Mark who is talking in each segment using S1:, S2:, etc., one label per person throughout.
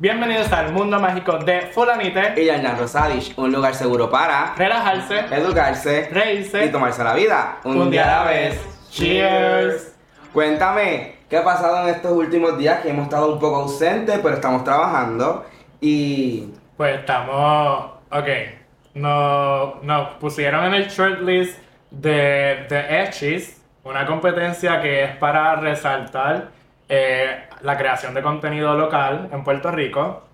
S1: Bienvenidos al mundo mágico de Fulanite.
S2: Y Yarna Rosadish, un lugar seguro para
S1: Relajarse,
S2: educarse
S1: reírse
S2: y tomarse la vida
S1: un día a la vez. Cheers.
S2: Cuéntame, ¿qué ha pasado en estos últimos días que hemos estado un poco ausentes, pero estamos trabajando? Y
S1: Pues estamos. Ok. Nos, nos pusieron en el shortlist de The Edges, una competencia que es para resaltar eh, la creación de contenido local en Puerto Rico.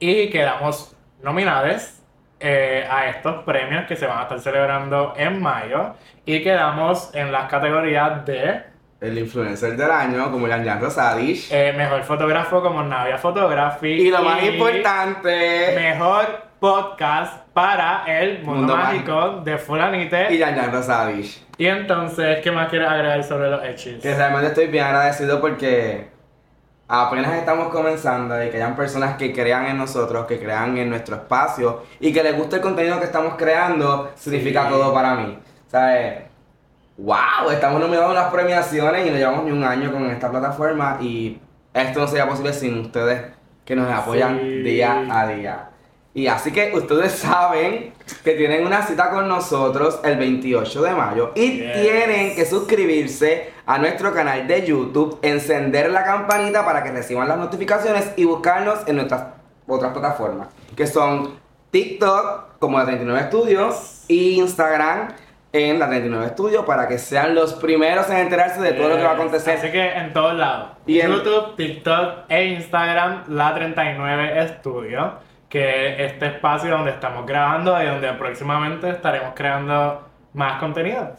S1: Y quedamos nominados eh, a estos premios que se van a estar celebrando en mayo. Y quedamos en las categorías de
S2: el influencer del año, como Yarna Rosadish.
S1: eh, Mejor Fotógrafo como Navia Photography.
S2: y lo más importante,
S1: Mejor podcast para el mundo,
S2: Mundo
S1: mágico, de Fulanite.
S2: y
S1: Y,
S2: Yarna Rosadish.
S1: entonces, ¿qué más quieres agregar sobre los hechis?
S2: Que realmente estoy bien agradecido porque apenas estamos comenzando y que hayan personas que crean en nosotros, que crean en nuestro espacio y que les guste el contenido que estamos creando, significa
S1: Sí.
S2: todo para mí. ¿Sabes? ¡Wow! Estamos nominados a unas premiaciones y no llevamos ni un año con esta plataforma y esto no sería posible sin ustedes que nos apoyan
S1: Sí.
S2: día a día. Y así que ustedes saben que tienen una cita con nosotros el 28 de mayo y
S1: Yes.
S2: tienen que suscribirse a nuestro canal de YouTube, encender la campanita para que reciban las notificaciones y buscarnos en nuestras otras plataformas, que son TikTok como la 39 Studios y Instagram en la 39 Studios para que sean los primeros en enterarse de todo lo que va a acontecer.
S1: Así que en todos lados.
S2: Y en-
S1: YouTube, TikTok e Instagram, la 39 Studio. Que es este espacio donde estamos grabando y donde próximamente estaremos creando más contenido.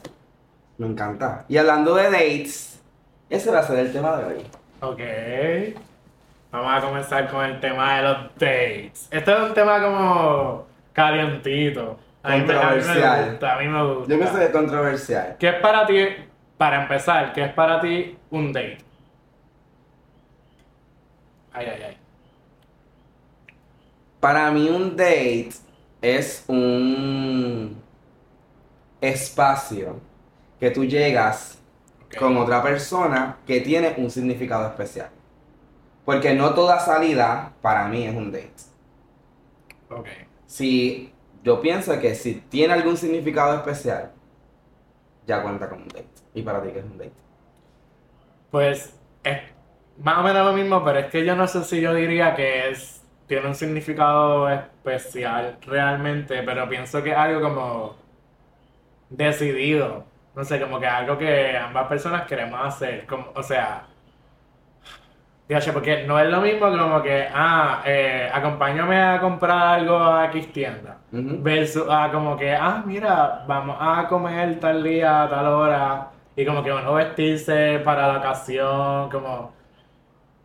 S2: Me encanta. Y hablando de dates, ese va a ser el tema de hoy.
S1: Ok. Vamos a comenzar con el tema de los dates. Este es un tema como calientito. A mí me- a mí me
S2: Controversial.
S1: gusta, a mí me gusta.
S2: Yo pienso que es controversial.
S1: ¿Qué es para ti, para empezar, qué es para ti un date? Ay, ay, ay.
S2: Para mí un date es un espacio que tú llegas con otra persona que tiene un significado especial. Porque no toda salida para mí es un date.
S1: Ok.
S2: Si yo pienso que si tiene algún significado especial, ya cuenta como un date. ¿Y para ti qué es un date?
S1: Pues es más o menos lo mismo, pero es que yo no sé si yo diría que es tiene un significado especial realmente, pero pienso que es algo como decidido. No sé, como que algo que ambas personas queremos hacer. Como, o sea, porque no es lo mismo como que, ah, eh, acompáñame a comprar algo a X tienda.
S2: Ujú.
S1: Versus a como que, ah, mira, vamos a comer tal día, tal hora. Y como que uno vestirse para la ocasión, como...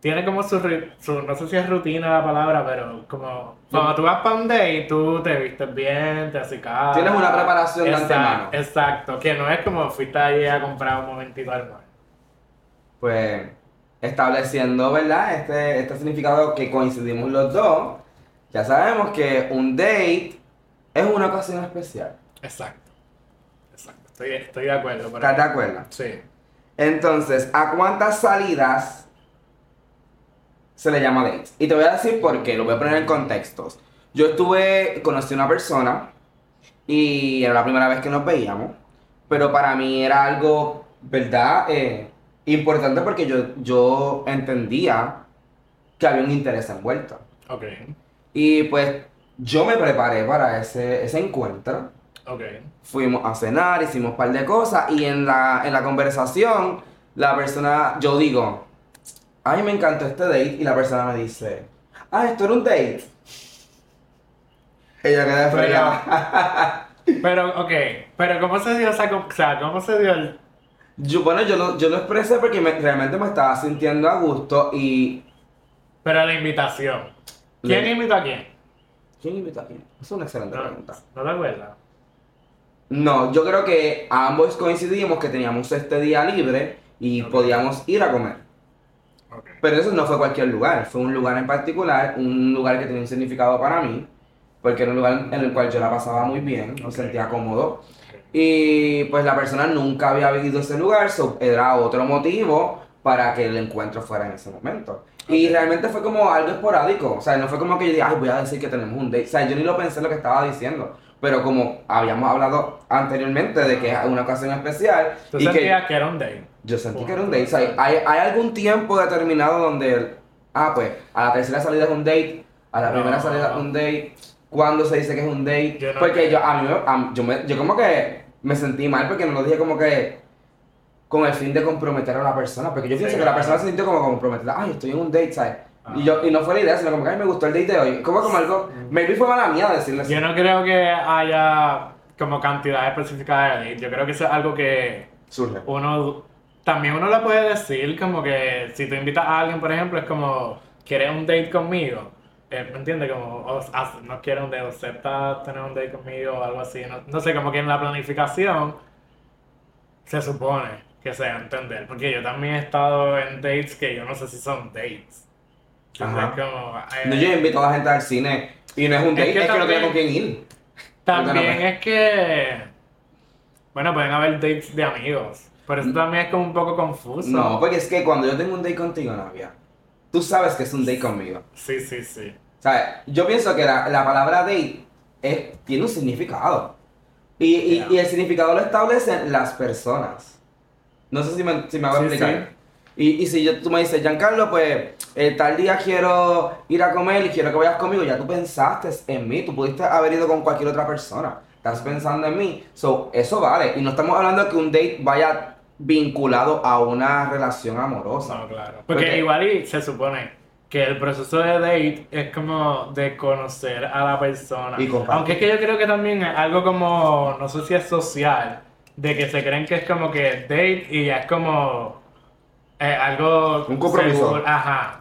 S1: Tiene como su, su- no sé si es rutina la palabra, pero como... Cuando tú vas para un date, tú te vistes bien, te acicas.
S2: Tienes una preparación de
S1: Exacto,
S2: antemano.
S1: Exacto, que no es como fuiste allí a comprar un momentito al mar.
S2: pues estableciendo, ¿verdad? Este, este significado que coincidimos los dos, ya sabemos que un date es una ocasión especial.
S1: Exacto. Exacto, estoy, estoy de acuerdo.
S2: ¿Estás de acuerdo?
S1: Sí.
S2: Entonces, ¿a cuántas salidas se le llama date? Y te voy a decir por qué, lo voy a poner en contextos. Yo estuve, conocí a una persona y era la primera vez que nos veíamos, pero para mí era algo, ¿verdad? Eh, importante porque yo, yo entendía que había un interés envuelto.
S1: Ok.
S2: Y pues yo me preparé para ese, ese encuentro.
S1: Ok.
S2: Fuimos a cenar, hicimos un par de cosas y en la, en la conversación la persona, yo digo, ay me encantó este date y la persona me dice, ah, esto era un date. Ella queda
S1: Pero-
S2: fría.
S1: Pero, ok, pero ¿cómo se dio esa, o sea, cómo se dio el...
S2: Yo, bueno, yo lo, yo lo expresé porque me- realmente me estaba sintiendo a gusto y...
S1: Pero la invitación. ¿Quién
S2: Le-
S1: invitó a quién?
S2: ¿Quién invitó a quién? Es una excelente
S1: No,
S2: pregunta.
S1: ¿No te acuerdas?
S2: No, yo creo que ambos coincidimos que teníamos este día libre y podíamos ir a comer. Pero eso no fue cualquier lugar, fue un lugar en particular, un lugar que tenía un significado para mí, porque era un lugar en el cual yo la pasaba muy bien, me sentía cómodo. Y pues la persona nunca había vivido ese lugar, so era otro motivo para que el encuentro fuera en ese momento. Y realmente fue como algo esporádico. O sea, no fue como que yo dije, ay, voy a decir que tenemos un date. O sea, yo ni lo pensé lo que estaba diciendo. Pero como habíamos hablado anteriormente de que es una ocasión especial
S1: Tú
S2: y que
S1: sentías que era un date.
S2: yo sentí que era un date. O sea, hay, hay algún tiempo determinado donde, ah, pues, a la tercera salida es un date, a la
S1: No.
S2: primera salida es un date, cuando se dice que es un date.
S1: Yo no
S2: porque
S1: creo.
S2: yo, a mí, me- a- yo, me- yo como que me sentí mal porque no lo dije como que con el fin de comprometer a la persona. Porque yo
S1: Sí,
S2: pienso que la persona se sintió como comprometida. Ay, estoy en un date, ¿sabes?
S1: Ah.
S2: Y, yo, y no fue la idea, sino como que, ay, me gustó el date de hoy. Como, como algo, maybe fue mala mía decirle así.
S1: Yo no creo que haya como cantidad específica de date. Yo creo que eso es algo que
S2: Surge.
S1: uno también uno le puede decir como que si tú invitas a alguien por ejemplo es como quieres un date conmigo eh, ¿me entiendes? como o, ah, no quieres un date o acepta tener un date conmigo o algo así no, no sé como que en la planificación se supone que se va a entender porque yo también he estado en dates que yo no sé si son dates
S2: Ajá.
S1: como, eh,
S2: No, yo invito a la gente al cine y no es un
S1: Es
S2: date, es
S1: que
S2: que, no
S1: también-
S2: tiene con quién ir.
S1: También es que. Bueno, pueden haber dates de amigos. Pero eso también es como un poco confuso.
S2: No, porque es que cuando yo tengo un date contigo, Navia, tú sabes que es un date conmigo.
S1: Sí, sí, sí.
S2: ¿Sabes? Yo pienso que la, la palabra date es- tiene un significado. Y, y-
S1: Ya.
S2: y el significado lo establecen las personas. No sé si me, si me hago
S1: Sí,
S2: explicar. Y, y si yo, tú me dices, Giancarlo, pues eh, tal día quiero ir a comer y quiero que vayas conmigo, ya tú pensaste en mí, tú pudiste haber ido con cualquier otra persona. Estás pensando en mí. So, eso vale. Y no estamos hablando de que un date vaya vinculado a una relación amorosa.
S1: No, claro. Porque
S2: Porque-
S1: igual y se supone que el proceso de date es como de conocer a la persona.
S2: Y.
S1: Aunque es que yo creo que también es algo como, no sé si es social, de que se creen que es como que date y ya es como eh, algo...
S2: Un compromiso.
S1: seguro. Ajá.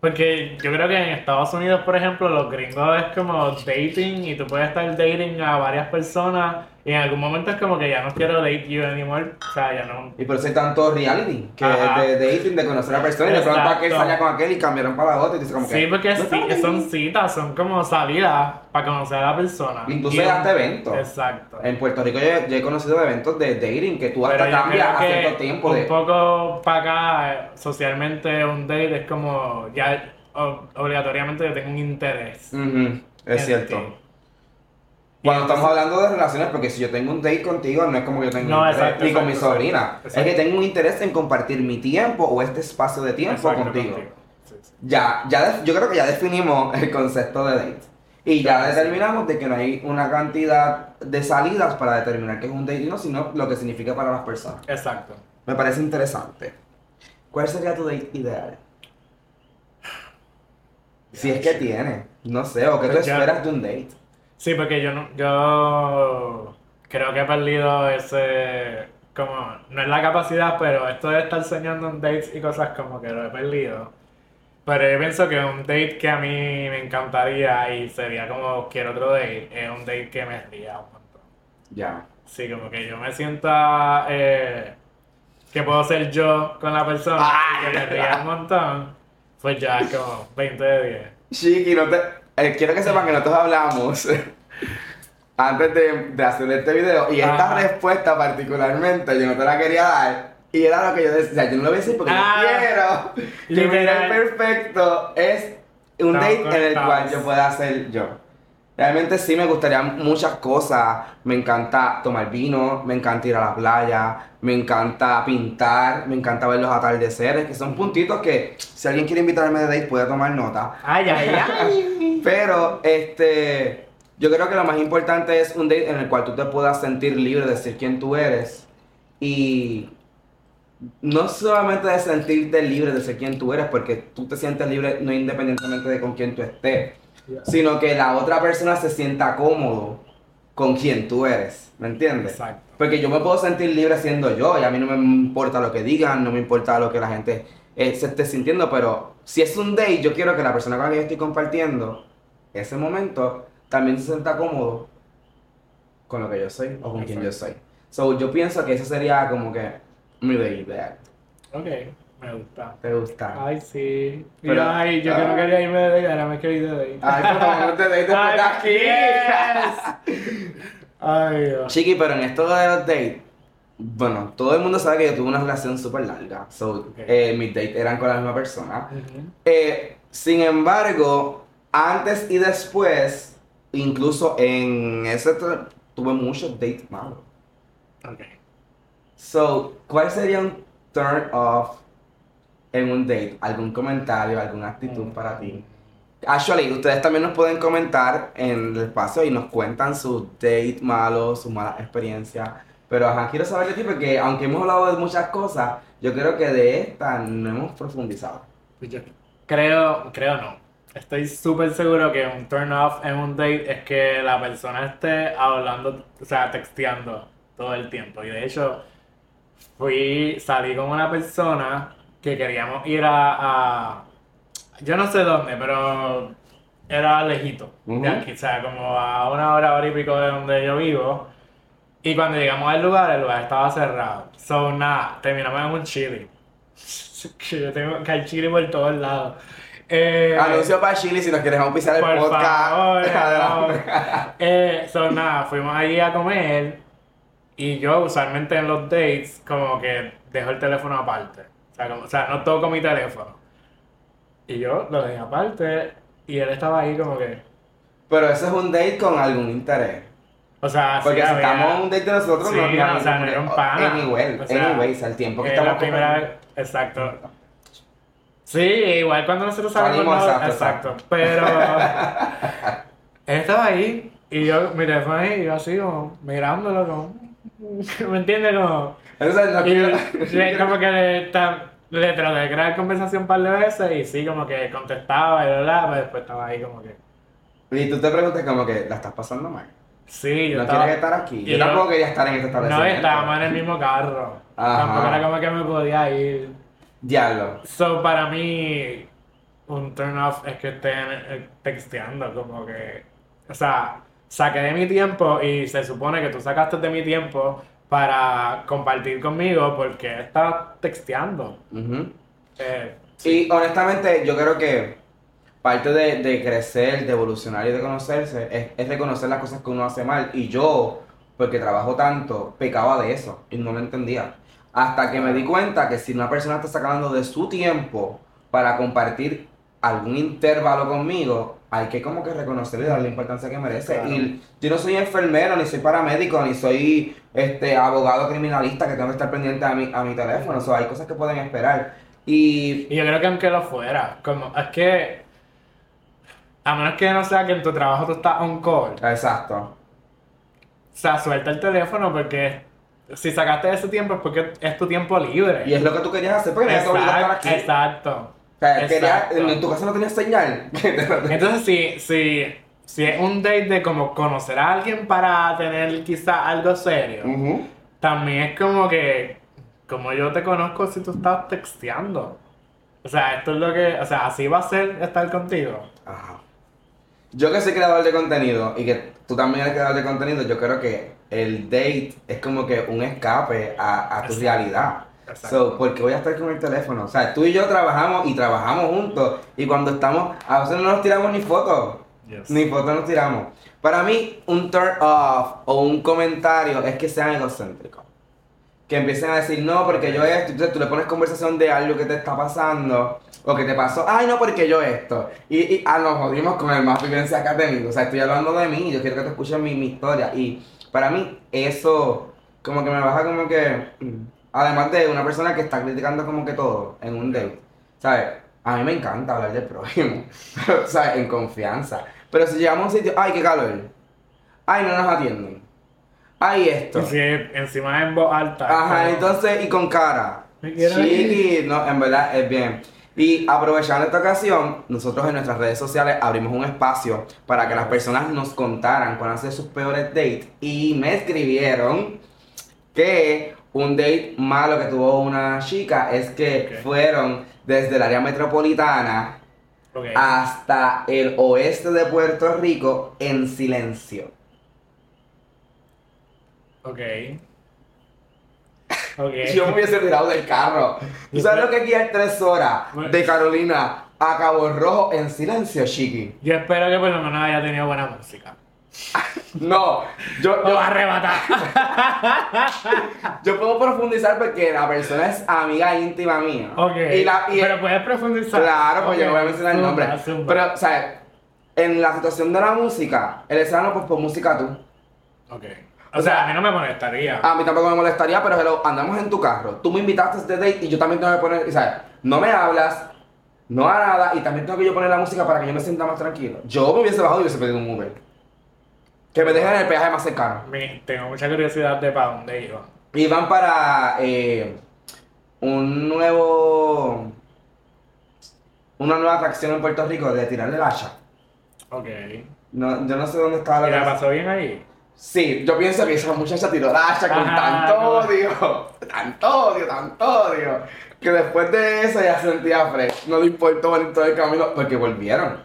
S1: Porque yo creo que en Estados Unidos, por ejemplo, los gringos es como dating y tú puedes estar dating a varias personas y en algún momento es como que ya no quiero date you anymore. O sea, ya no...
S2: Y por eso hay tanto reality, que
S1: Ajá.
S2: de, dating, de conocer a personas, y de pronto aquel salía con aquel y cambiaron para la otra y dices como que...
S1: Sí, porque
S2: "No
S1: sí, son
S2: dating".
S1: citas, son como salidas para conocer a la persona.
S2: Incluso hasta eventos.
S1: Exacto.
S2: En Puerto Rico yo, yo he conocido eventos de dating que tú hasta
S1: Pero
S2: cambias a cierto tiempo
S1: un
S2: de...
S1: poco para acá, socialmente, un date es como ya obligatoriamente yo tengo un interés.
S2: Ujú, es
S1: en
S2: cierto.
S1: ti.
S2: Cuando estamos hablando de relaciones, porque si yo tengo un date contigo, no es como que yo tengo
S1: No,
S2: un interés,
S1: exacto,
S2: ni con mi sobrina.
S1: exacto,
S2: Es que tengo un interés en compartir mi tiempo o este espacio de tiempo contigo.
S1: Sí, sí.
S2: Ya, ya yo creo que ya definimos el concepto de date. Y ya determinamos de que no hay una cantidad de salidas para determinar qué es un date y no, sino lo que significa para las personas.
S1: Exacto.
S2: Me parece interesante. ¿Cuál sería tu date ideal? Si es que tiene, no sé, o qué tú
S1: Pues
S2: esperas de un date.
S1: Sí, porque yo no, yo creo que he perdido ese, como, no es la capacidad, pero esto de estar soñando en dates y cosas como que lo he perdido. Pero yo pienso que un date que a mí me encantaría y sería como quiero otro date, es un date que me ría un montón.
S2: Ya.
S1: Sí, como que yo me sienta eh, que puedo ser yo con la persona y que me ría un montón, pues ya es como 20 de 10.
S2: Chiqui, no te, eh, quiero que sepan que nosotros hablamos antes de, de hacer este video y esta respuesta particularmente yo no te la quería dar y era lo que yo decía, o sea, yo no lo voy a decir porque
S1: Ah,
S2: yo quiero que mi perfecto es un date en el cual yo pueda ser yo. Realmente sí me gustaría muchas cosas, me encanta tomar vino, me encanta ir a la playa, me encanta pintar, me encanta ver los atardeceres, que son puntitos que si alguien quiere invitarme de date puede tomar nota.
S1: Ay, ay, ay.
S2: Pero, este, yo creo que lo más importante es un date en el cual tú te puedas sentir libre de ser quien tú eres. Y no solamente de sentirte libre de ser quien tú eres, porque tú te sientes libre no independientemente de con quién tú estés, sino que la otra persona se sienta cómodo con quien tú eres. ¿Me entiendes?
S1: Exacto.
S2: Porque yo me puedo sentir libre siendo yo y a mí no me importa lo que digan, no me importa lo que la gente eh, se esté sintiendo, pero si es un date, yo quiero que la persona con la que yo estoy compartiendo ese momento también se sienta cómodo con lo que yo soy o con quien yo soy. So, yo pienso que eso sería como que mi date ideal.
S1: Ok, me gusta.
S2: ¿Te gusta?
S1: Ay, sí.
S2: Pero-
S1: ay, yo que no
S2: ah.
S1: quería irme de date, ahora me quiero ir de date.
S2: Ay, por favor, te date después de aquí.
S1: Ay, Dios.
S2: Chiqui, pero en esto de los dates, bueno, todo el mundo sabe que yo tuve una relación súper larga. So, eh, mis dates eran con la misma persona. Eh, sin embargo, antes y después, incluso en ese tu- tuve muchos dates malos.
S1: Ok.
S2: So, ¿cuál sería un turn off en un date? ¿Algún comentario, alguna actitud para ti? Actually, ustedes también nos pueden comentar en el espacio y nos cuentan sus dates malos, sus malas experiencias. Pero ajá, quiero saber de ti porque aunque hemos hablado de muchas cosas, yo creo que de esta no hemos profundizado.
S1: Pues yo creo, creo no. Estoy súper seguro que un turn off en un date es que la persona esté hablando, o sea, texteando todo el tiempo. Y de hecho, fui, salí con una persona que queríamos ir a, a- yo no sé dónde, pero era lejito de
S2: Ujú.
S1: aquí, o sea, como a una hora, hora y pico de donde yo vivo. Y cuando llegamos al lugar, el lugar estaba cerrado. So, nada, terminamos en un chili. Que yo tengo que hay chili por todos lados. Eh,
S2: Anuncio para Chile si nos quieres auspiciar el
S1: por
S2: podcast.
S1: favor, eh, so, nada, fuimos allí a comer. Y yo, usualmente en los dates, como que dejo el teléfono aparte. O sea, como- o sea, no toco mi teléfono. Y yo lo dejé aparte. Y él estaba ahí como que.
S2: Pero ese es un date con algún interés.
S1: O sea, sí
S2: Porque si
S1: había-
S2: estamos en un date de nosotros,
S1: Sí,
S2: no,
S1: no, o sea, no era un pana.
S2: Anyway,
S1: O sea,
S2: anyways, al tiempo que estamos
S1: la primera vez, exacto. Sí, igual cuando nosotros salimos,
S2: Salimos,
S1: no,
S2: exacto,
S1: exacto, pero él estaba ahí y yo, mi teléfono ahí, y yo así como mirándolo como, ¿me entiendes? Como,
S2: Entonces, no quiero-
S1: le- como que le, le traté de crear conversación un par de veces y sí, como que contestaba y bla, bla, pero después estaba ahí como que,
S2: Y tú te preguntas como que, ¿la estás pasando mal?
S1: sí, yo
S2: ¿No
S1: estaba...
S2: quieres estar aquí? Yo
S1: yo-
S2: tampoco quería estar en este
S1: No,
S2: establecimiento.
S1: estábamos en el mismo carro.
S2: Ajá.
S1: Tampoco era como que me podía ir.
S2: Diablo.
S1: So, para mí, un turn off es que estén eh, texteando, como que, o sea, saqué de mi tiempo y se supone que tú sacaste de mi tiempo para compartir conmigo porque estás texteando.
S2: Ujú.
S1: Eh,
S2: Y honestamente, yo creo que parte de, de crecer, de evolucionar y de conocerse es, es reconocer las cosas que uno hace mal. Y yo, porque trabajo tanto, pecaba de eso y no lo entendía. Hasta que me di cuenta que si una persona está sacando de su tiempo para compartir algún intervalo conmigo, hay que como que reconocerle y darle la importancia que merece.
S1: Claro.
S2: Y yo no soy enfermero, ni soy paramédico, ni soy este abogado criminalista que tengo que estar pendiente a mi, a mi teléfono. O sea, hay cosas que pueden esperar. Y
S1: y yo creo que aunque lo fuera, como, es que, a menos que no sea que en tu trabajo tú estás on call,
S2: Exacto.
S1: O sea, suelta el teléfono porque si sacaste ese tiempo es porque es tu tiempo libre.
S2: Y es lo que tú querías hacer, porque no te obliga a estar aquí.
S1: Exacto.
S2: O sea, en tu casa no tenías señal.
S1: Entonces, si, si, si es un date de como conocer a alguien para tener quizá algo serio, también es como que, como yo te conozco si tú estás texteando. O sea, esto es lo que, o sea, así va a ser estar contigo.
S2: Ajá. Yo que soy creador de contenido y que tú también eres creador de contenido, yo creo que el date es como que un escape a, a tu
S1: Exacto.
S2: realidad. So, porque voy a estar con el teléfono. O sea, tú y yo trabajamos y trabajamos juntos. Y cuando estamos, a veces no nos tiramos ni fotos.
S1: Yes.
S2: Ni fotos nos tiramos. Para mí, un turn off o un comentario es que sean egocéntricos. Que empiecen a decir, no, porque yo esto. Entonces tú le pones conversación de algo que te está pasando o que te pasó. Ay, no, porque yo esto. Y, y ah, nos jodimos con el más vivencia académico. O sea, estoy hablando de mí. Yo quiero que te escuchen mi, mi historia. Y para mí, eso, como que me baja como que. Además de una persona que está criticando como que todo en un date. ¿Sabes? A mí me encanta hablar del prójimo. ¿sabes? En confianza. Pero si llegamos a un sitio, ay, qué calor. Ay, no nos atienden. Ay, esto.
S1: Si encima en voz alta.
S2: Ajá, entonces, y con cara.
S1: Me quiero
S2: Chiqui, no, en verdad es bien. Y aprovechando esta ocasión, nosotros en nuestras redes sociales abrimos un espacio para que las personas nos contaran cuáles han sido sus peores dates. Y me escribieron que un date malo que tuvo una chica es que fueron desde el área metropolitana hasta el oeste de Puerto Rico en silencio.
S1: Ok. Ok.
S2: Yo me hubiese tirado del carro. ¿Tú sabes lo que es guiar tres horas de Carolina a Cabo Rojo en silencio, Chiqui?
S1: Yo espero que por lo menos haya tenido buena música.
S2: No, yo,
S1: Lo
S2: yo,
S1: arrebatar.
S2: yo puedo profundizar porque la persona es amiga íntima mía.
S1: ok.
S2: Y la, y
S1: Pero puedes profundizar.
S2: Claro, pues yo
S1: Ok,
S2: no voy a mencionar el
S1: zumba,
S2: nombre.
S1: zumba.
S2: Pero, ¿sabes? En la situación de la música, el escenario, pues por música tú.
S1: Ok. O sea, a mí no me molestaría.
S2: A mí tampoco me molestaría, pero hello, andamos en tu carro. Tú me invitaste a este date y yo también tengo que poner, ¿sabes? No me hablas, no a nada, y también tengo que yo poner la música para que yo me sienta más tranquilo. Yo me hubiese bajado y hubiese pedido un Uber. Que me dejen en el peaje más cercano.
S1: Tengo mucha curiosidad de para dónde iba.
S2: Y van para eh, un nuevo. Una nueva atracción en Puerto Rico de tirarle el hacha.
S1: Ok.
S2: No, yo no sé dónde estaba
S1: ¿Y
S2: la
S1: la
S2: cosa.
S1: pasó bien ahí?
S2: Sí, yo pienso que esa muchacha tiró la hacha con
S1: Ajá,
S2: tanto
S1: no.
S2: odio, tanto odio, tanto odio, que después de eso ya se sentía fresh. No le importó venir todo el camino porque volvieron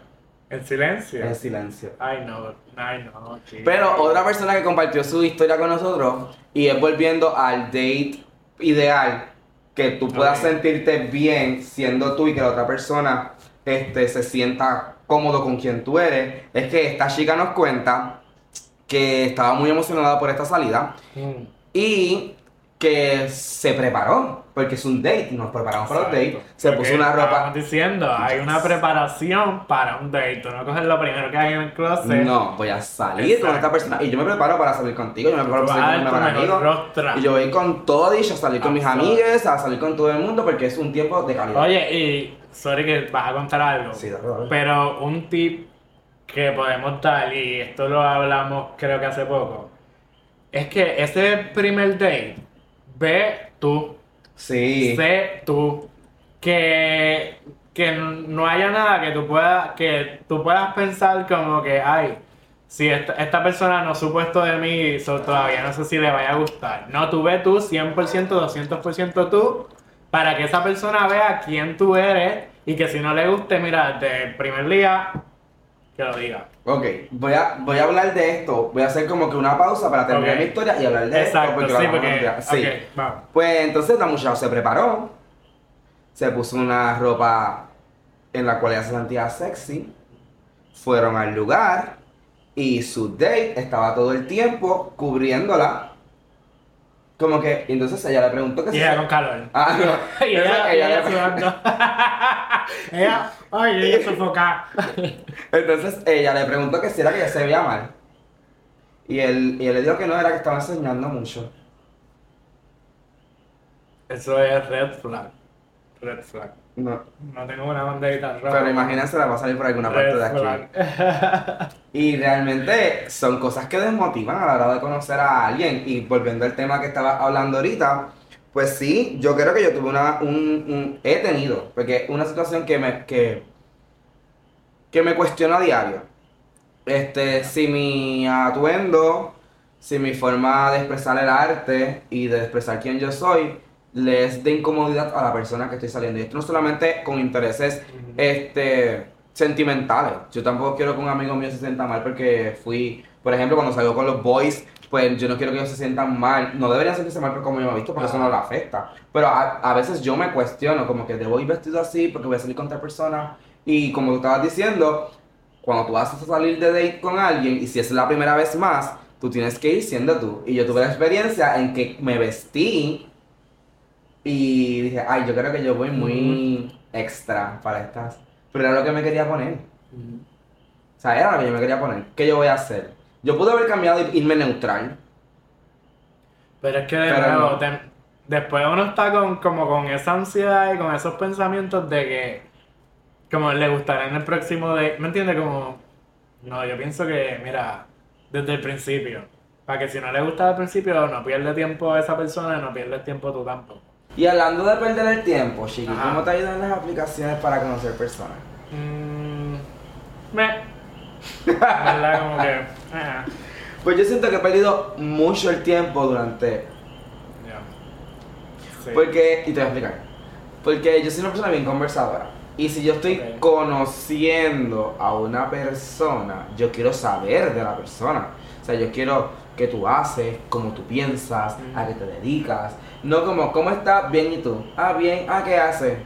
S1: ¿En silencio?
S2: en silencio.
S1: Ay, no. Ay, no, chico.
S2: Pero otra persona que compartió su historia con nosotros y es volviendo al date ideal, que tú puedas sentirte bien siendo tú y que la otra persona este, se sienta cómodo con quien tú eres, es que esta chica nos cuenta que estaba muy emocionada por esta salida
S1: Mm.
S2: y que se preparó, porque es un date, nos preparamos para
S1: Exacto.
S2: dates, se
S1: Porque
S2: puso una ropa...
S1: diciendo, hay una preparación para un date. Tú no coges lo primero que hay en el closet.
S2: No, voy a salir con esta persona y yo me preparo para salir contigo, yo me preparo para salir con mi mejor. Y yo voy con todo dicho a salir con mis amigues, a salir con todo el mundo porque es un tiempo de calidad.
S1: Oye, y sorry que vas a contar algo.
S2: Sí.
S1: Pero un tip que podemos dar, y esto lo hablamos creo que hace poco, es que ese primer date, ve tú,
S2: Sí.
S1: sé tú, que, que no haya nada que tú puedas, que tú puedas pensar como que, ay, si esta, esta persona no supo esto de mí, so, todavía no sé si le vaya a gustar. No, tú ve tú 100%, 200% tú, para que esa persona vea quién tú eres y que si no le guste, mira, desde el primer día, que lo diga.
S2: Ok, voy a, voy a hablar de esto, voy a hacer como que una pausa para terminar mi historia y hablar de
S1: Exacto,
S2: esto porque
S1: sí, porque...
S2: día. Sí.
S1: vamos.
S2: Pues entonces la muchacha se preparó, se puso una ropa en la cual ella se sentía sexy, fueron al lugar y su date estaba todo el tiempo cubriéndola. Como que, y entonces ella le preguntó que
S1: Y
S2: si
S1: ella con calor.
S2: Ah, no.
S1: y ella,
S2: ella
S1: ella
S2: le-
S1: sudando. ella, ay, ella sofocada.
S2: Entonces ella le preguntó que si era que ella se veía mal. Y él, y él le dijo que no, era que estaba enseñando mucho.
S1: Eso es red flag. Red flag.
S2: No.
S1: No tengo una banderita roja.
S2: Pero imagínense, la va a salir por alguna parte de aquí. Y realmente son cosas que desmotivan a la hora de conocer a alguien. Y volviendo al tema que estaba hablando ahorita, pues sí, yo creo que yo tuve una, un, un- he tenido, porque una situación que me, que, que me cuestiona a diario. Este, si mi atuendo, si mi forma de expresar el arte y de expresar quién yo soy, le es de incomodidad a la persona que estoy saliendo. Y esto no solamente con intereses
S1: Ujú.
S2: este, sentimentales. Yo tampoco quiero que un amigo mío se sienta mal porque fui, por ejemplo, cuando salgo con los boys, pues yo no quiero que ellos se sientan mal. No deberían sentirse mal por cómo yo me he visto porque eso no le afecta. Pero a, a veces yo me cuestiono, como que debo ir vestido así porque voy a salir con otra persona. Y como tú estabas diciendo, cuando tú vas a salir de date con alguien y si es la primera vez más, tú tienes que ir siendo tú. Y yo tuve la experiencia en que me vestí y dije, ay, yo creo que yo voy muy extra para estas. Pero era lo que me quería poner. O sea, era lo que yo me quería poner. ¿Qué yo voy a hacer? Yo pude haber cambiado y irme neutral.
S1: Pero es que de
S2: Pero
S1: nuevo,
S2: no.
S1: te- después uno está con, como con esa ansiedad y con esos pensamientos de que como le gustará en el próximo de, ¿me entiendes? Como, no, yo pienso que, mira, desde el principio, para que si no le gusta al principio, no pierde tiempo a esa persona, no pierdes tiempo tú tampoco.
S2: Y hablando de perder el tiempo, Chiqui,
S1: Ajá.
S2: ¿cómo te ayudan las aplicaciones para conocer personas?
S1: Mm, me, ¿verdad? Como que,
S2: Pues yo siento que he perdido mucho el tiempo durante
S1: ya. Sí.
S2: Porque, y te voy a explicar. Porque yo soy una persona bien conversadora. Y si yo estoy conociendo a una persona, yo quiero saber de la persona. O sea, yo quiero qué tú haces, cómo tú piensas,
S1: Mm.
S2: a qué te dedicas. No como, ¿cómo estás? Bien, ¿y tú? Ah, bien, ah, ¿qué haces?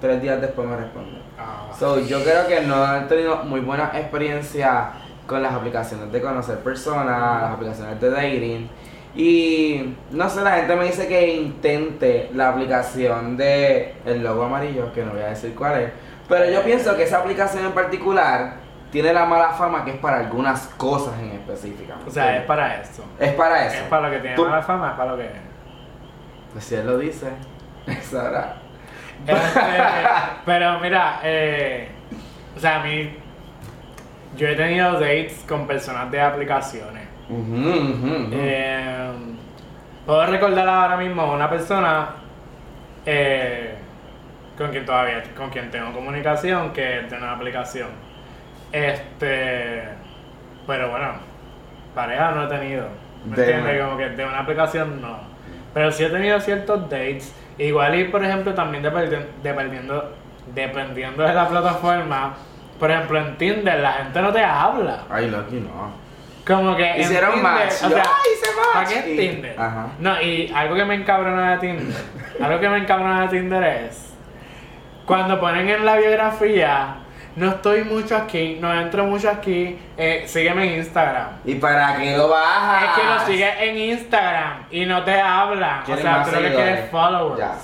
S2: Tres días después me responde.
S1: Ah,
S2: So, yo creo que no he tenido muy buena experiencia con las aplicaciones de conocer personas, las aplicaciones de dating. Y no sé, la gente me dice que intente la aplicación de el logo amarillo, que no voy a decir cuál es. Pero yo pienso que esa aplicación en particular tiene la mala fama que es para algunas cosas en específica.
S1: O sea, es para eso.
S2: Es para eso.
S1: Es para lo que tiene
S2: Tú-
S1: mala fama, es para lo que.
S2: Pues si él lo dice, es ahora.
S1: Este, pero mira, eh, o sea, a mí. Yo he tenido dates con personas de aplicaciones.
S2: Ujú.
S1: Eh, puedo recordar ahora mismo una persona eh, con quien todavía con quien tengo comunicación que es de una aplicación. Este, pero bueno, pareja no he tenido. ¿Me
S2: De
S1: entiendes? Como que de una aplicación no. Pero sí he tenido ciertos dates. Igual y por ejemplo también dependi- dependiendo, dependiendo de la plataforma. Por ejemplo en Tinder la gente no te habla.
S2: Ay, Loki, no.
S1: Como que
S2: Hicieron
S1: Tinder,
S2: match.
S1: O sea,
S2: "Ay, hice match".
S1: ¿Para qué es
S2: Y-
S1: Tinder?
S2: Ajá.
S1: No, y algo que me encabrona de Tinder, algo que me encabrona de Tinder es cuando ponen en la biografía, no estoy mucho aquí, no entro mucho aquí, eh, sígueme en Instagram.
S2: ¿Y para qué lo bajas?
S1: Es que lo sigues en Instagram y no te hablan. O sea, tú lo que quieres followers.
S2: Ya.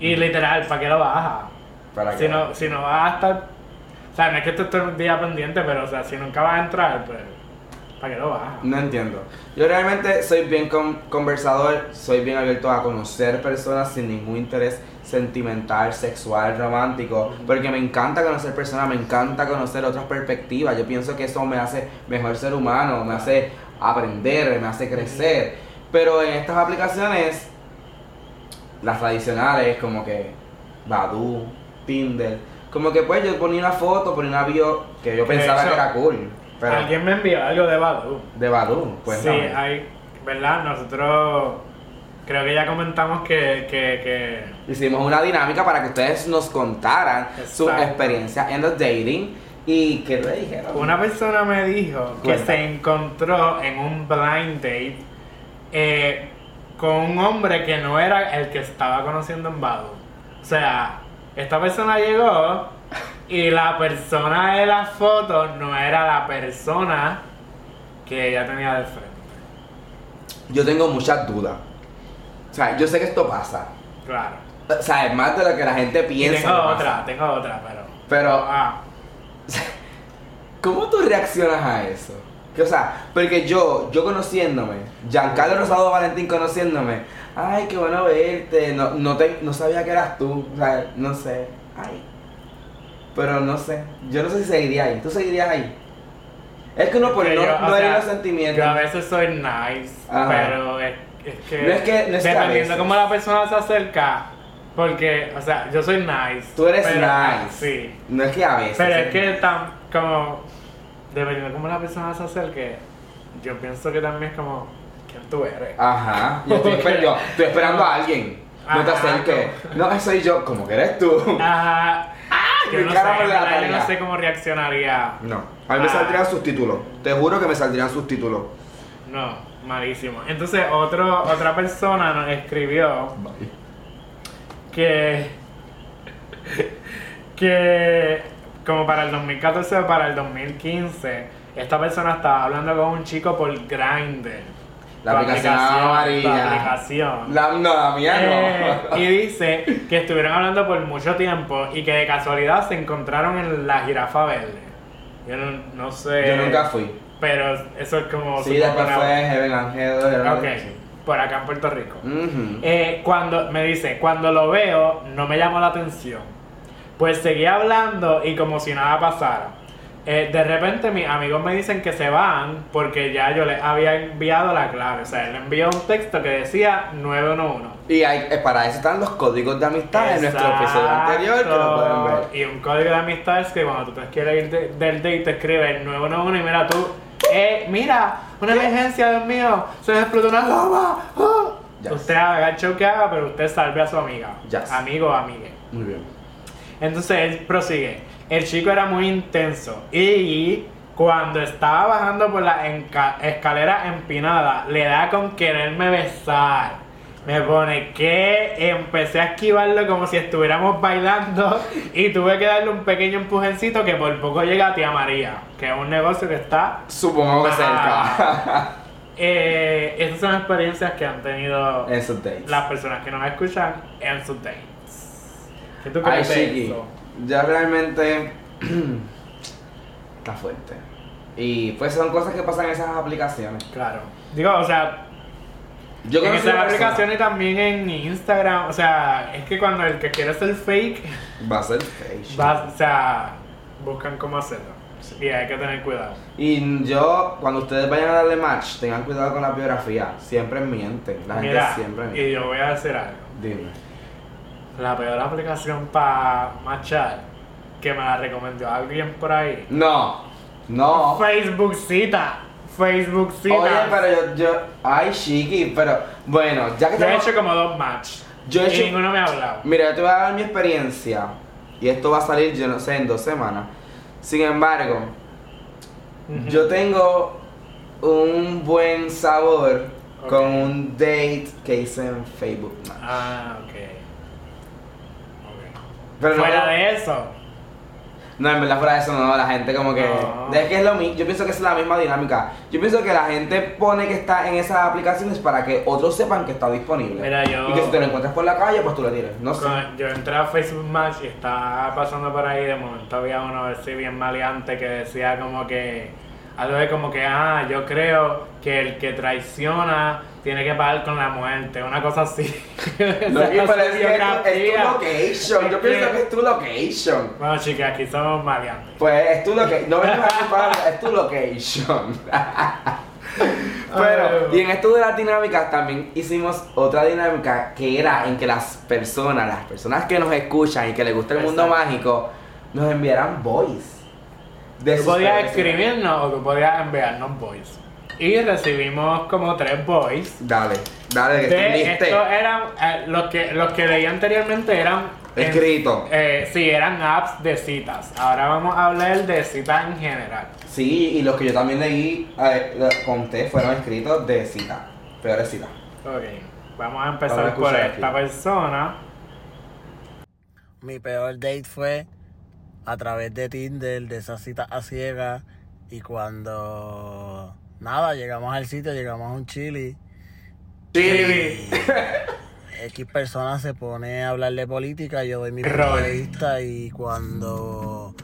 S1: Y literal, ¿para qué lo bajas?
S2: ¿Para
S1: Si no, si no vas a estar. O sea, no es que estés todo el día pendiente, pero o sea, si nunca vas a entrar, pues. ¿Para qué lo bajas?
S2: No entiendo. Yo realmente soy bien con- conversador, soy bien abierto a conocer personas sin ningún interés sentimental, sexual, romántico, porque me encanta conocer personas, me encanta conocer otras perspectivas. Yo pienso que eso me hace mejor ser humano, me hace aprender, me hace crecer. Pero en estas aplicaciones, las tradicionales, como que Badoo, Tinder, como que pues yo ponía una foto, ponía una bio que yo pensaba que era cool. Pero
S1: Alguien me envió algo de Badoo.
S2: de Badoo, pues
S1: sí, hay. ¿Verdad? Nosotros. Creo que ya comentamos que. que, que
S2: Hicimos una dinámica para que ustedes nos contaran su experiencia en los dating y qué le dijeron.
S1: una persona me dijo que
S2: Cuenta.
S1: se encontró en un blind date eh, con un hombre que no era el que estaba conociendo en Badoo. O sea, esta persona llegó y la persona de la foto no era la persona que ella tenía de frente.
S2: Yo tengo muchas dudas. O sea, yo sé que esto pasa.
S1: Claro.
S2: O sea, es más de lo que la gente
S1: Y
S2: piensa.
S1: tengo
S2: que
S1: otra,
S2: pasa.
S1: tengo otra, pero.
S2: Pero-
S1: Ah,
S2: ¿Cómo tú reaccionas a eso? Que, o sea, porque yo, yo conociéndome, Giancarlo Rosado Valentín conociéndome, ay, qué bueno verte, no, no, te, no sabía que eras tú, o sea, no sé, ay. Pero no sé, yo no sé si seguiría ahí, ¿tú seguirías ahí? Es que uno por no,
S1: yo,
S2: no
S1: sea,
S2: los sentimientos.
S1: Yo a veces soy nice,
S2: Ajá.
S1: pero es, es que.
S2: No es que- no es
S1: dependiendo cómo la persona se acerca. Porque, o sea, yo soy nice.
S2: Tú eres
S1: pero-
S2: nice.
S1: Sí.
S2: No es que a veces.
S1: Pero es que tan, como. Dependiendo de cómo la persona se acerque, yo pienso que también es como. ¿Quién tú eres?
S2: Ajá, yo estoy, yo estoy esperando a alguien. No te acerques. No, soy yo, como que eres tú.
S1: Ajá. Yo
S2: mi
S1: no, sé, yo no sé cómo reaccionaría.
S2: No, a mí me
S1: Ah.
S2: saldrían subtítulos. Te juro que me saldrían subtítulos.
S1: No, malísimo. Entonces, otro, otra persona nos escribió que. que. como para el 2014 o para el 2015, esta persona estaba hablando con un chico por Grindr.
S2: La aplicación
S1: aplicación.
S2: La, no, la mía
S1: Eh,
S2: no.
S1: y dice que estuvieron hablando por mucho tiempo y que de casualidad se encontraron en la jirafa verde. Yo no, no sé.
S2: Yo nunca fui.
S1: Pero eso es como.
S2: Sí, después fue Heaven Angel.
S1: Ok, por acá en Puerto Rico. Eh, cuando me dice, cuando lo veo, no me llamó la atención. Pues seguí hablando y como si nada pasara. Eh, de repente mis amigos me dicen que se van porque ya yo les había enviado la clave. O sea, él envió un texto que decía 911.
S2: Y hay, eh, para eso están los códigos de amistad en nuestro episodio anterior que lo pueden ver.
S1: Y un código de amistad es que cuando tú te quieres ir de- del date te escribe 911 y mira tú, eh, mira, una emergencia, Dios mío, se me explotó una goma. ah".
S2: Yes.
S1: Usted haga el show que haga, pero usted salve a su amiga,
S2: Yes.
S1: amigo o amigue.
S2: Muy bien.
S1: Entonces él prosigue. El chico era muy intenso y cuando estaba bajando por la escalera empinada, le da con quererme besar. Me pone que empecé a esquivarlo como si estuviéramos bailando y tuve que darle un pequeño empujoncito que por poco llega a Tía María, que es un negocio que está...
S2: Supongo que cerca.
S1: Eh, esas son experiencias que han tenido
S2: en sus dates.
S1: las personas que nos escuchan en sus dates. ¿Qué tú
S2: Ay,
S1: crees de
S2: Shiki,
S1: eso?
S2: ya realmente está fuerte. Y pues son cosas que pasan en esas aplicaciones.
S1: Claro. Digo, o sea,
S2: Yo
S1: en esas aplicaciones también en Instagram, o sea, es que cuando el que quiere ser fake,
S2: Va a ser fake.
S1: va, o sea, buscan cómo hacerlo. Y hay que tener cuidado.
S2: Y yo, cuando ustedes vayan a darle match, tengan cuidado con la biografía. Siempre mienten. La gente
S1: Mira,
S2: siempre miente.
S1: y yo voy a decir algo.
S2: Dime.
S1: La peor aplicación para matchar que me la recomendó alguien por ahí.
S2: No, no.
S1: Facebook cita. Facebook cita.
S2: Oye, pero yo, yo, ay, Shiki, pero bueno, ya que
S1: Yo he
S2: estamos-
S1: hecho como dos matches.
S2: Yo he
S1: y
S2: hecho-
S1: ninguno me ha hablado.
S2: Mira, yo te voy a dar mi experiencia y esto va a salir, yo no sé, en dos semanas. Sin embargo, yo tengo un buen sabor
S1: Ok.
S2: con un date que hice en Facebook. Match.
S1: Ah, ok. Ok.
S2: Pero no,
S1: Fuera de eso.
S2: No, en verdad fuera de eso no, la gente como que...
S1: No.
S2: Es que es lo mismo, yo pienso que es la misma dinámica. Yo pienso que la gente pone que está en esas aplicaciones para que otros sepan que está disponible.
S1: Mira, yo-
S2: Y que si te lo encuentras por la calle, pues tú le tires. No sé.
S1: Yo entré a Facebook Match y estaba pasando por ahí, de momento había uno así bien maleante que decía como que, algo de como que, ah, yo creo que el que traiciona tiene que pagar con la muerte, una cosa así.
S2: No, es, que es, tu, location. Yo pienso
S1: que-
S2: es tu location.
S1: Bueno chicas, aquí somos maleantes.
S2: Pues es tu location. No vengas aquí para es tu location. Pero, y en esto de las dinámicas también hicimos otra dinámica que era en que las personas, las personas que nos escuchan y que les gusta el mundo mágico, nos enviaran voice. De
S1: Tú podías escribirnos o tú podías enviarnos voice. Y recibimos como tres voice.
S2: Dale, dale, que estoy
S1: De estos eran, eh, los que los que leí anteriormente eran en-
S2: Escrito.
S1: eh, sí, eran apps de citas. Ahora vamos a hablar de citas en general.
S2: Sí, y los que yo también leí, eh, conté, fueron escritos de cita. Peores citas.
S1: Ok, vamos a empezar por esta
S2: aquí.
S1: persona.
S3: Mi peor date fue a través de Tinder, de esa cita a ciegas. Y cuando nada, llegamos al sitio, llegamos a un chili.
S2: Chili.
S3: X persona se pone a hablar de política, yo doy mi punto
S1: Roy.
S3: de vista y cuando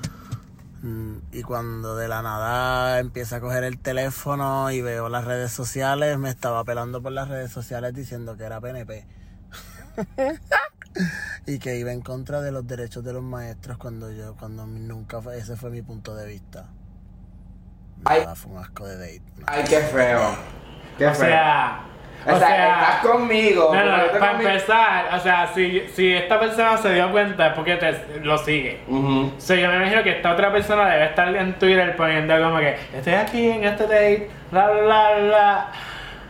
S3: mm, y cuando de la nada empieza a coger el teléfono y veo las redes sociales, me estaba pelando por las redes sociales diciendo que era PNP. y que iba en contra de los derechos de los maestros cuando yo, cuando nunca fue, ese fue mi punto de vista.
S2: Ay.
S3: Nada, fue un asco de date. no.
S2: Ay, qué feo. Qué
S1: O
S2: feo.
S1: sea,
S2: o, sea, estás conmigo.
S1: No, no, para
S2: conmigo.
S1: empezar, o sea, si, si esta persona se dio cuenta es porque te, lo sigue.
S2: Ujú.
S1: O sea, yo me imagino que esta otra persona debe estar en Twitter poniendo como que estoy aquí en este date, bla bla bla bla.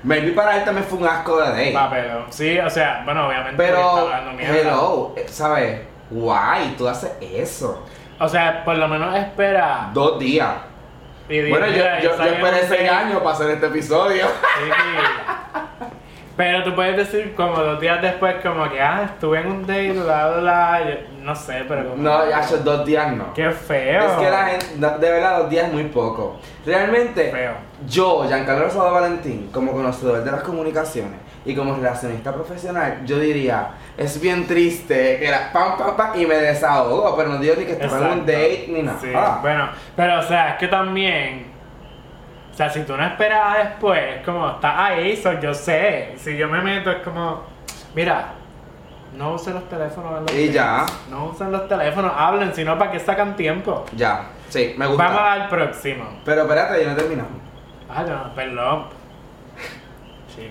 S2: Maybe para él también fue un asco de date.
S1: Va, pero sí, o sea, bueno, obviamente
S2: Pero, hello, eh, ¿sabes? Guay, tú haces eso.
S1: O sea, por lo menos espera.
S2: Dos días.
S1: y
S2: Bueno, yo, yo, yo esperé seis años para hacer este episodio.
S1: Sí. Pero tú puedes decir como dos días después como que, ah, estuve en un date, bla, bla, bla. Yo- no sé, pero como...
S2: No, ya son dos días no.
S1: Qué feo.
S2: Es que la gente, de verdad, dos días es muy poco. Realmente,
S1: Feo.
S2: yo, Giancarlo Rosado Valentín, como conocedor de las comunicaciones y como relacionista profesional, yo diría, es bien triste que era pam, pam, pam y me desahogo, pero no digo ni que estaba en un date ni nada.
S1: Sí, bueno, pero o sea, es que también... O sea, si tú no esperas después, como está ahí, so, yo sé. Si yo me meto, es como... Mira, no usen los teléfonos en los
S2: Y ya.
S1: No usen los teléfonos, hablen, sino para que sacan tiempo.
S2: Ya, sí, me gusta.
S1: Vamos al próximo.
S2: Pero espérate, yo no he terminado.
S1: Ah, no, perdón.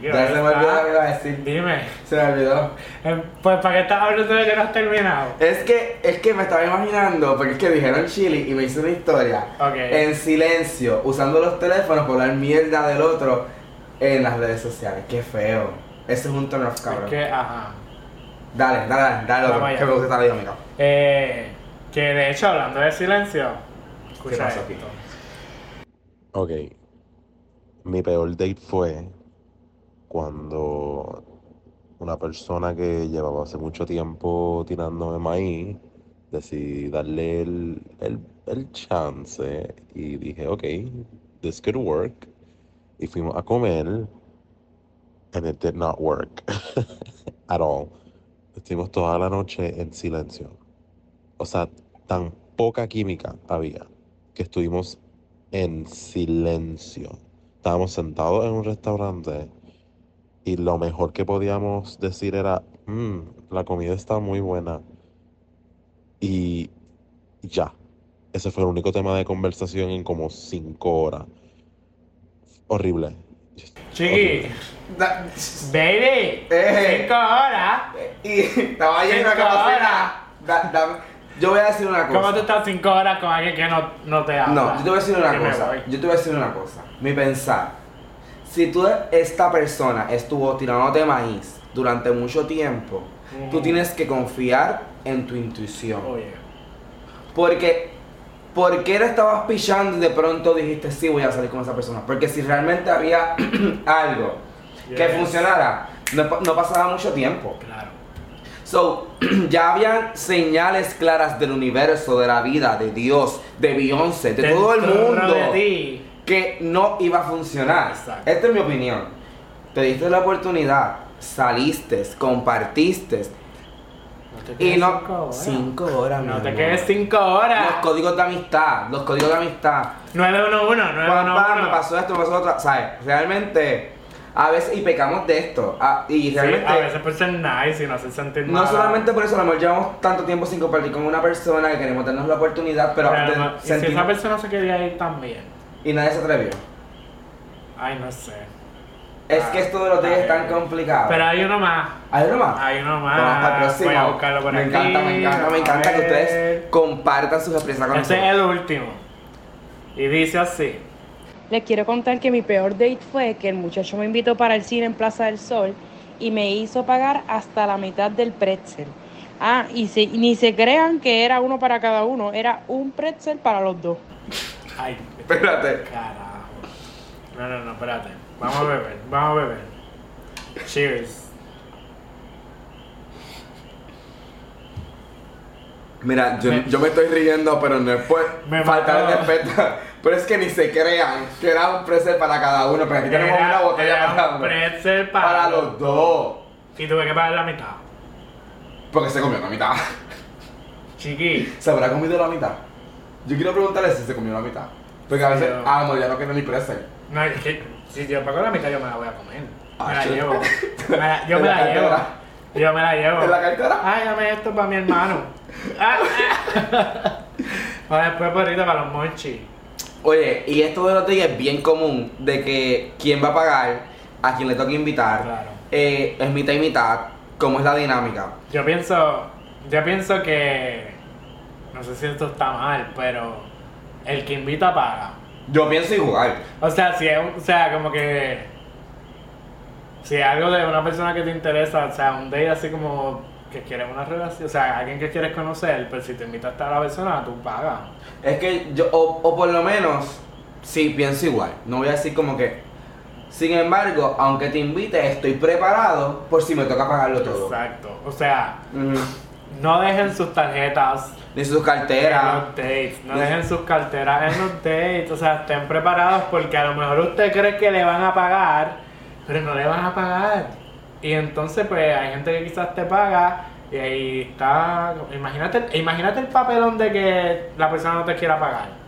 S2: Ya se me olvidó lo que iba a decir.
S1: Dime.
S2: Se me olvidó.
S1: Eh, Pues, ¿para qué estás hablando de que no has terminado?
S2: Es que, es que me estaba imaginando, porque es que dijeron chili y me hizo una historia.
S1: Ok.
S2: En silencio, usando los teléfonos por hablar mierda del otro en las redes sociales. Qué feo. Eso es un turn off, cabrón.
S1: Es que, ajá.
S2: Dale, dale, dale, dale otro.
S1: Vamos allá.
S2: Que me gusta esta dinámica.
S1: Eh, que de hecho, hablando de silencio, escucha
S2: pasó
S1: esto.
S2: aquí?
S4: Ok. Mi peor date fue cuando una persona que llevaba hace mucho tiempo tirándome maíz, decidí darle el, el, el chance y dije, ok, this could work. Y fuimos a comer, and it did not work at all. Estuvimos toda la noche en silencio. O sea, tan poca química había que estuvimos en silencio. Estábamos sentados en un restaurante y lo mejor que podíamos decir era, "Mm, la comida está muy buena. Y ya. Ese fue el único tema de conversación en como cinco horas. Horrible.
S1: Chiqui,
S2: Da-
S1: baby,
S2: Eh.
S1: cinco horas.
S2: Y estaba lleno de capacidad. Da- dame- Yo voy a decir una cosa.
S1: ¿Cómo tú estás cinco horas con alguien que no, no te habla?
S2: No, yo te voy a decir una cosa. Yo te voy a decir una cosa. Mi pensar. Si tú, esta persona estuvo tirándote maíz durante mucho tiempo, tú tienes que confiar en tu intuición.
S1: Oye,
S2: Porque, ¿por qué le estabas pichando y de pronto dijiste sí voy a salir con esa persona? Porque si realmente había algo que funcionara, no, pa- no pasaba mucho tiempo.
S1: claro.
S2: So, ya habían señales claras del universo, de la vida, de Dios, de Beyoncé, de todo el mundo
S1: de ti.
S2: Que no iba a funcionar.
S1: Exacto.
S2: Esta es mi opinión. Te diste la oportunidad, saliste, compartiste
S1: No te
S2: y
S1: quedes
S2: no
S1: cinco horas.
S2: cinco horas.
S1: No te
S2: amor.
S1: quedes cinco
S2: Los
S1: horas.
S2: códigos de amistad, los códigos de amistad.
S1: 911,
S2: Pam, pam, me
S1: 911.
S2: pasó esto, me pasó otra. ¿Sabes? Realmente, a veces, y pecamos de esto. y
S1: Sí,
S2: realmente.
S1: a veces por ser nice y no hacer sentir
S2: No
S1: mal.
S2: solamente por eso, a lo mejor llevamos tanto tiempo sin compartir con una persona que queremos darnos la oportunidad, pero,
S1: Pero,
S2: de
S1: no, y si esa persona se quería ir también.
S2: Y nadie se atrevió.
S1: Ay, no sé.
S2: Es
S1: Ah,
S2: que esto de los días es tan complicado.
S1: Pero hay uno más.
S2: ¿Hay uno más?
S1: Hay uno más.
S2: El próximo.
S1: Voy a buscarlo por
S2: me
S1: aquí.
S2: encanta, me encanta, me encanta que ustedes compartan sus experiencias con
S1: Este es
S2: nosotros.
S1: el último. Y dice así.
S5: Les quiero contar que mi peor date fue que el muchacho me invitó para el cine en Plaza del Sol y me hizo pagar hasta la mitad del pretzel. Ah, y se- ni se crean que era uno para cada uno, era un pretzel para los dos.
S1: Ay,
S2: Espérate.
S1: carajo. No, no, no, espérate. Vamos a beber, vamos a beber. Cheers.
S2: Mira, yo,
S1: Me-
S2: yo me estoy riendo, pero no es por
S1: Me
S2: falta de
S1: mató.
S2: respeto. Pero es que ni se crean que era un preset para cada uno, pero aquí tenemos una botella
S1: era
S2: para
S1: un pretzel para,
S2: Para los dos.
S1: Y tuve que pagar la mitad.
S2: Porque se comió la mitad.
S1: Chiqui.
S2: ¿Se habrá comido la mitad? Yo quiero preguntarle si se comió la mitad. Porque a veces,
S1: Yo-
S2: ah, no, ya no quiero ni preset.
S1: No, es que si yo pago la mitad yo me la voy a comer.
S2: Ah,
S1: Me la llevo. Me la- yo me
S2: la
S1: la llevo. Yo me la llevo.
S2: ¿En la cartera?
S1: Ay, dame esto para mi hermano. Ah, ah. Para después por ahorita para los monchis.
S2: Oye, y esto de los días es bien común, de que quién va a pagar, a quién le toca invitar,
S1: Claro.
S2: eh, es mitad y mitad, cómo es la dinámica.
S1: Yo pienso, yo pienso que, no sé si esto está mal, pero el que invita paga.
S2: Yo pienso igual.
S1: O sea, si es, un- o sea, como que, si es algo de una persona que te interesa, o sea, un date así como que quieres una relación, o sea, alguien que quieres conocer, pero si te invitaste a la persona, tú pagas.
S2: Es que yo, o, o por lo menos, sí, pienso igual. No voy a decir como que. Sin embargo, aunque te invite, estoy preparado por si me toca pagarlo todo.
S1: Exacto. O sea. No dejen sus tarjetas
S2: Ni sus
S1: en
S2: carteras.
S1: los dates, no
S2: Ni-
S1: dejen sus carteras en los dates, o sea, estén preparados porque a lo mejor usted cree que le van a pagar, pero no le van a pagar. Y entonces pues hay gente que quizás te paga y ahí está, imagínate, imagínate el papelón de que la persona no te quiera pagar.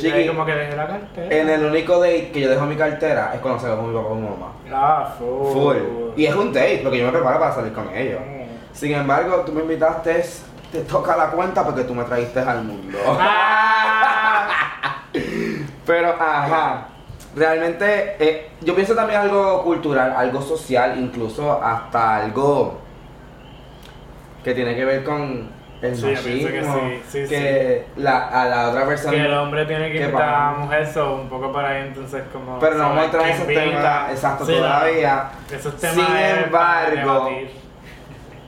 S1: Ahí como que deje la cartera.
S2: En el único date que yo dejo mi cartera es cuando salgo con mi papá o mi mamá.
S1: Ah, full.
S2: Full. Y es un date, porque yo me preparo para salir con ellos.
S1: Mm.
S2: Sin embargo, tú me invitaste, te toca la cuenta porque tú me trajiste al mundo.
S1: Ah.
S2: Pero, ajá. Realmente, eh, yo pienso también algo cultural, algo social, incluso hasta algo que tiene que ver con el
S1: Sí, pienso que
S2: machismo.
S1: sí, sí,
S2: que La, a la otra persona.
S1: Que el hombre tiene que
S2: ¿Qué
S1: invitar a la mujer, so un poco por ahí entonces como...
S2: Pero no
S1: quién
S2: esos temas exacto todavía.
S1: Esos temas
S2: Sin
S1: para
S2: embargo.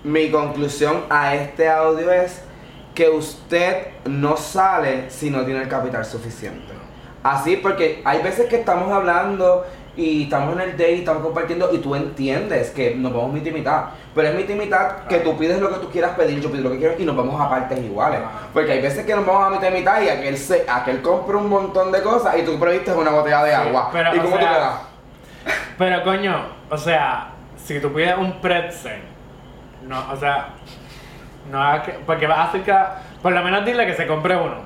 S2: Mi conclusión a este audio es que usted no sale si no tiene el capital suficiente. Así porque hay veces que estamos hablando y estamos en el date y estamos compartiendo y tú entiendes que nos vamos mitad y mitad. Pero es mitad y mitad que tú pides lo que tú quieras pedir, yo pido lo que quiero y nos vamos a partes iguales. Porque hay veces que nos vamos a mitad y mitad y aquel, se, aquel compra un montón de cosas y tú previste una botella de
S1: Sí,
S2: agua.
S1: pero,
S2: ¿Y cómo tú
S1: sea,
S2: quedas?
S1: Pero coño, o sea, si tú pides un pretzel, no, o sea, no hagas que, porque vas a hacer que, por lo menos dile que se compre uno.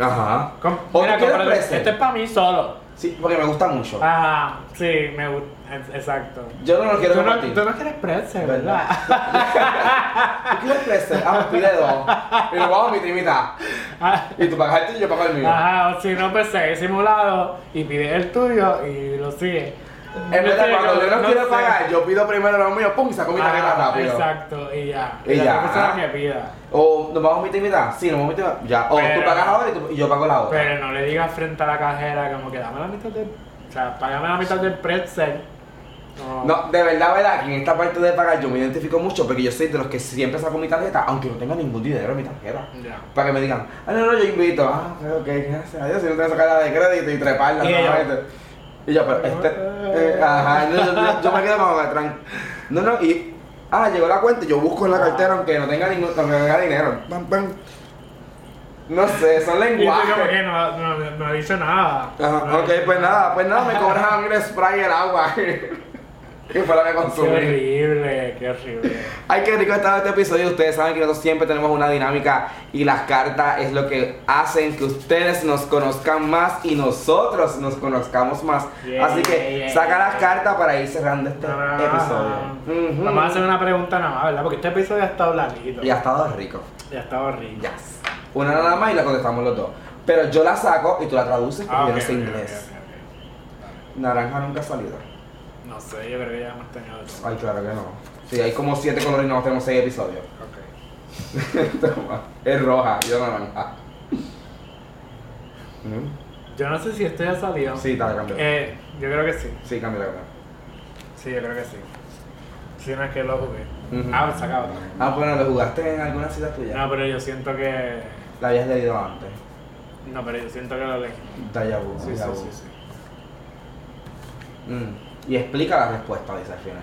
S2: Ajá.
S1: Com-
S2: ¿O
S1: mira,
S2: tú quieres
S1: cómprate-
S2: pretzel?
S1: este es para mí solo.
S2: Sí, porque me gusta mucho.
S1: Ajá, sí, me gusta, exacto.
S2: Yo no lo quiero
S1: Tú no,
S2: compartir.
S1: tú no quieres pretzel,
S2: ¿Verdad? ¿Tú quieres pretzel? Ah, pues pide dos. Y nos vamos a mitad y mitad. Y tú pagas el tuyo y yo pago el mío.
S1: Ajá, o si no, pues sigue simulado y pide el tuyo y lo sigue.
S2: En verdad,
S1: sé,
S2: cuando yo no, quiero pagar, yo pido primero lo mío, pum, y saco mi tarjeta
S1: Ajá,
S2: rápido.
S1: Exacto, y ya.
S2: Y ya.
S1: persona que pida.
S2: O nos vamos mitad y mitad. Sí, nos vamos mitad y mitad. Ya. O tú pagas ahora y, yo pago la otra.
S1: Pero no le digas frente a la cajera como que dame la mitad del. O sea, págame la mitad del pretzel. No.
S2: No, de verdad, verdad, que en esta parte de pagar yo me identifico mucho porque yo soy de los que siempre saco mi tarjeta, aunque no tenga ningún dinero en mi tarjeta.
S1: Ya.
S2: Para que me digan, ah, no, no, yo invito. Ah, ok, gracias a Dios, si no tengo que sacar la de crédito y treparla.
S1: Y.
S2: Y yo, pero este. eh, ajá, no, yo, yo- yo me quedo como que tran- No, no, y. Ah, llegó la cuenta y yo busco en la cartera aunque no tenga ningún, aunque no tenga dinero. Pam, pam. No sé, son
S1: Y como
S2: lenguajes.
S1: que no, no, no dicho nada.
S2: Ajá, ok, pues nada, pues nada, me cobras a mí el spray y el agua. Que fue lo que
S1: Qué
S2: consumí.
S1: horrible, qué horrible.
S2: Ay, qué rico está este episodio. Ustedes saben que nosotros siempre tenemos una dinámica y las cartas es lo que hacen que ustedes nos conozcan más y nosotros nos conozcamos más.
S1: Yeah,
S2: Así que
S1: yeah,
S2: saca
S1: yeah.
S2: las cartas para ir cerrando este
S1: Ah,
S2: episodio.
S1: Vamos a hacer una pregunta nada más, ¿verdad? Porque este episodio ha estado larguito.
S2: Y ha estado rico.
S1: Ya está horrible.
S2: Yes. Una nada más y la contestamos los dos. Pero yo la saco y tú la traduces porque
S1: Ah,
S2: yo
S1: ok,
S2: no sé inglés. Naranja nunca ha salido.
S1: No sé, yo creo que ya hemos tenido de todo.
S2: Ay, claro que no. Sí, hay como siete colores y no tenemos seis episodios.
S1: Ok.
S2: Toma. Es roja, yo naranja. Mm.
S1: Yo no sé si esto ya salió.
S2: Sí, está cambiado.
S1: Eh, yo creo que sí.
S2: Sí, cambia, cambia.
S1: Sí, yo creo que sí. Si no es que lo jugué.
S2: Ujú.
S1: Ah, se acaba también.
S2: Ah, bueno, ¿lo jugaste en alguna cita tuya?
S1: No, pero yo siento que.
S2: La habías leído antes.
S1: No, pero yo siento que lo leí.
S2: Vu,
S1: Sí, sí,
S2: vu.
S1: sí, sí.
S2: Mm. Y explica la respuesta, dice al final.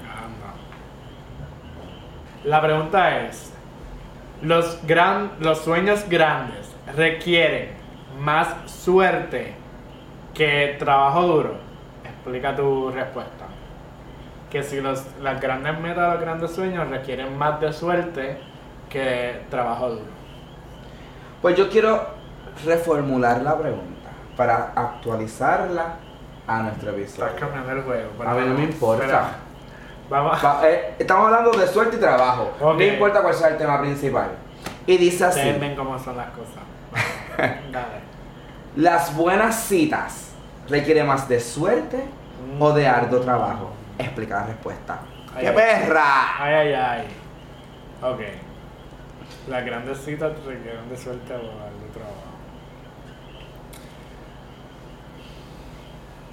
S1: La pregunta es: ¿los, gran, ¿los sueños grandes requieren más suerte que trabajo duro? Explica tu respuesta. Que si los, las grandes metas, los grandes sueños requieren más de suerte que trabajo duro.
S2: Pues yo quiero reformular la pregunta para actualizarla a nuestro episodio.
S1: Estás cambiando el juego.
S2: A mí no me importa.
S1: Espera. Vamos.
S2: Va- eh, estamos hablando de suerte y trabajo. No importa cuál sea el tema principal. Y dice así.
S1: Ustedes ven cómo son las cosas. Dale.
S2: ¿Las buenas citas requieren más de suerte o de arduo trabajo? Explica la respuesta.
S1: Ay,
S2: ¡Qué
S1: ay.
S2: perra!
S1: Ay, ay, ay. Ok. Las grandes citas requieren de suerte o de trabajo.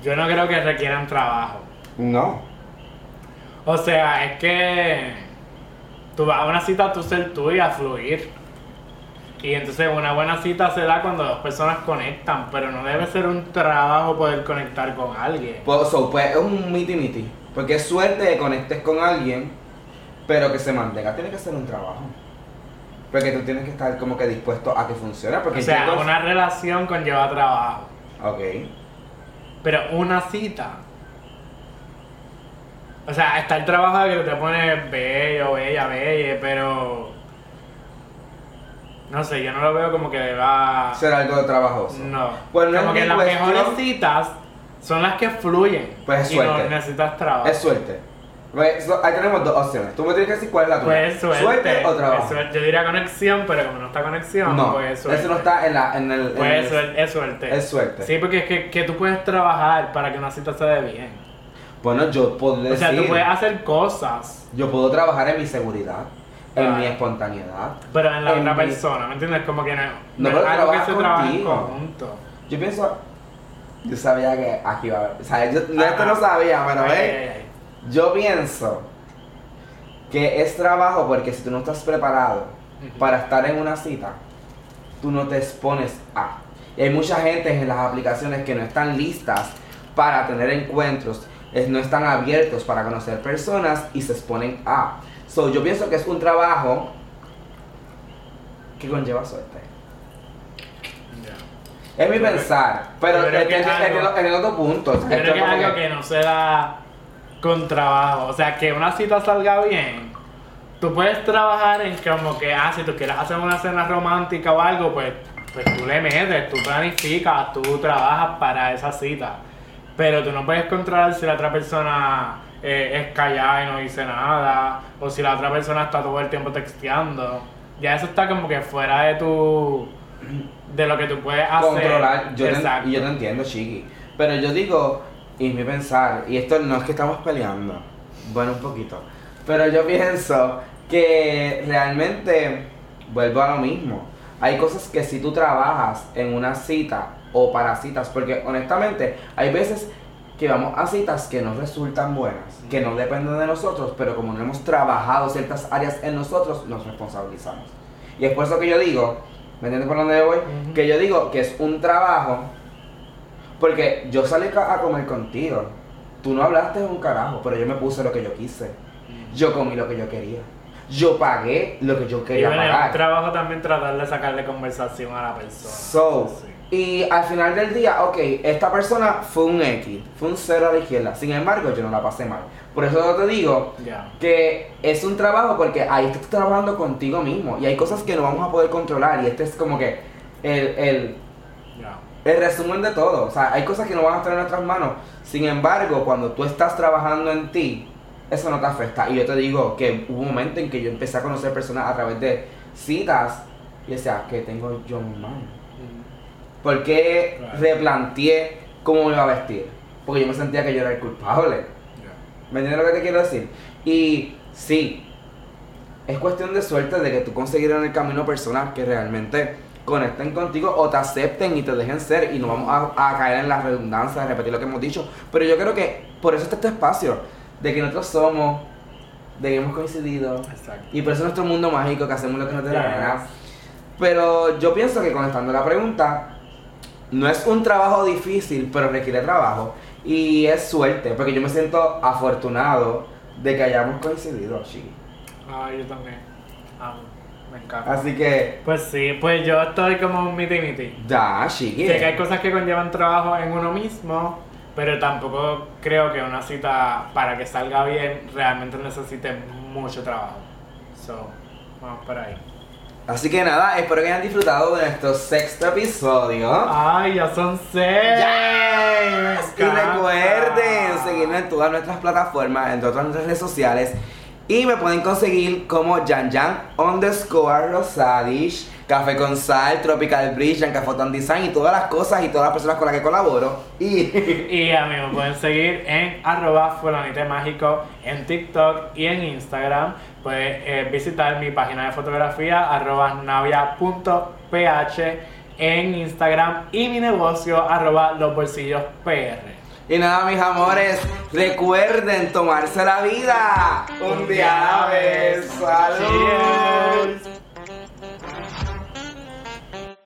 S1: Yo no creo que requieran trabajo.
S2: No.
S1: O sea, es que tú vas a una cita tú ser tú y a fluir. Y entonces una buena cita se da cuando dos personas conectan, pero no debe ser un trabajo poder conectar con alguien.
S2: Pues, so, pues es un miti miti. Porque es suerte que conectes con alguien, pero que se mantenga. Tiene que ser un trabajo. Porque tú tienes que estar como que dispuesto a que funcione. Porque
S1: O sea, una relación conlleva trabajo.
S2: Ok.
S1: Pero una cita. O sea, está el trabajo de que te pones bello, bella, bella, pero. No sé, yo no lo veo como que deba.
S2: Ser algo trabajoso.
S1: No.
S2: Pues no
S1: como
S2: es
S1: que las
S2: cuestión.
S1: mejores citas son las que fluyen.
S2: Pues es
S1: y no
S2: suerte.
S1: necesitas trabajo.
S2: Es suerte. Pues, ahí tenemos dos opciones. Tú me tienes que decir cuál es la tuya.
S1: Pues suerte.
S2: o trabajo?
S1: es suerte. Yo diría conexión, pero como no está conexión,
S2: No,
S1: pues es suerte.
S2: eso no está en, la, en el. en
S1: Pues
S2: el-
S1: es suerte, es suerte.
S2: Es suerte.
S1: Sí, porque es que, que tú puedes trabajar para que una cita se dé bien.
S2: Bueno, yo puedo decir.
S1: O sea, tú puedes hacer cosas,
S2: Yo puedo trabajar en mi seguridad, en
S1: Ah.
S2: mi espontaneidad.
S1: pero en la
S2: En
S1: otra
S2: mi-
S1: persona, ¿me entiendes? Como que no,
S2: No, pero
S1: algo que se trabaja en
S2: contigo.
S1: conjunto.
S2: Yo pienso. Yo sabía que aquí iba a haber. O sea, yo no, esto no sabía, pero ve. Yo pienso que es trabajo porque si tú no estás preparado para estar en una cita, tú no te expones a. Y hay mucha gente en las aplicaciones que no están listas para tener encuentros es- no están abiertos para conocer personas y se exponen a. So, yo pienso que es un trabajo que conlleva suerte. Es mi pensar, pero en, en otro punto.
S1: Yo creo que es algo que no se da con trabajo. O sea, que una cita salga bien. Tú puedes trabajar en como que, ah, si tú quieres hacer una cena romántica o algo, pues, pues tú le metes, tú planificas, tú trabajas para esa cita. Pero tú no puedes controlar si la otra persona eh, es callada y no dice nada, o si la otra persona está todo el tiempo texteando. Ya eso está como que fuera de tu. de lo que tú puedes hacer.
S2: controlar. Yo te, yo te entiendo, Chiqui. Pero yo digo, y mi pensar, y esto no es que estamos peleando, bueno, un poquito. Pero yo pienso que realmente vuelvo a lo mismo. Hay cosas que si tú trabajas en una cita o para citas, porque honestamente hay veces que vamos a citas que no resultan buenas, que no dependen de nosotros, pero como no hemos trabajado ciertas áreas en nosotros, nos responsabilizamos. Y es por eso que yo digo, ¿me entiendes por dónde voy? Que yo digo que es un trabajo, porque yo salí a comer contigo, tú no hablaste un carajo, pero yo me puse lo que yo quise, yo comí lo que yo quería, yo pagué lo que yo
S1: Y
S2: quería
S1: bueno, es
S2: pagar.
S1: un trabajo también tratar de sacarle conversación a la persona.
S2: So,
S1: Sí.
S2: y al final del día, ok, esta persona fue un X, fue un cero a la izquierda. Sin embargo, yo no la pasé mal. Por eso yo te digo que es un trabajo porque ahí estás trabajando contigo mismo. Y hay cosas que no vamos a poder controlar. Y este es como que el, el. El resumen de todo. O sea, hay cosas que no van a estar en nuestras manos. Sin embargo, cuando tú estás trabajando en ti, eso no te afecta. Y yo te digo que hubo un momento en que yo empecé a conocer personas a través de citas. Y decía, ¿qué tengo yo en mi mano? ¿Por qué
S1: Claro.
S2: replanteé cómo me iba a vestir? Porque yo me sentía que yo era el culpable. ¿Me entiendes lo que te quiero decir? Y sí, es cuestión de suerte de que tú conseguir en el camino personas que realmente conecten contigo o te acepten y te dejen ser y no vamos a, a caer en la redundancia de repetir lo que hemos dicho. Pero yo creo que por eso está este espacio, de que nosotros somos, de que hemos coincidido
S1: Exacto.
S2: y por eso es nuestro mundo mágico que hacemos lo que nos dé la gana. Pero yo pienso que contestando la pregunta, no es un trabajo difícil, pero requiere trabajo. Y es suerte, porque yo me siento afortunado de que hayamos coincidido, Chiqui.
S1: Ah, yo también. Amo. Me encanta.
S2: Así que,
S1: Pues sí, pues yo estoy como un miti miti.
S2: ya, Chiqui.
S1: Sé que hay cosas que conllevan trabajo en uno mismo, pero tampoco creo que una cita, para que salga bien, realmente necesite mucho trabajo. So, vamos por ahí.
S2: Así que nada, espero que hayan disfrutado de nuestro sexto episodio.
S1: ¡Ay, ya son seis! Me
S2: Y recuerden seguirme en todas nuestras plataformas, entre otras nuestras redes sociales. Y me pueden conseguir como Yan underscore Rosadish, Café con Sal, Tropical Bridge, Yan Photon Design y todas las cosas y todas las personas con las que colaboro. Y
S1: Y a mí me pueden seguir en arroba fulanite mágico en TikTok y en Instagram. Puedes eh, visitar mi página de fotografía arroba navia.ph en Instagram y mi negocio arroba los bolsillos.
S2: Y nada, mis amores, recuerden tomarse la vida un día a la vez. ¡Salud!
S1: Cheers.